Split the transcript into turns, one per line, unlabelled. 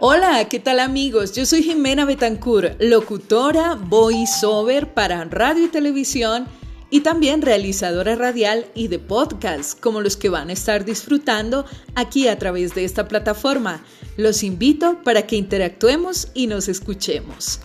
Hola, ¿qué tal amigos? Yo soy Jimena Betancourt, locutora, voiceover para radio y televisión y también realizadora radial y de podcast, como los que van a estar disfrutando aquí a través de esta plataforma. Los invito para que interactuemos y nos escuchemos.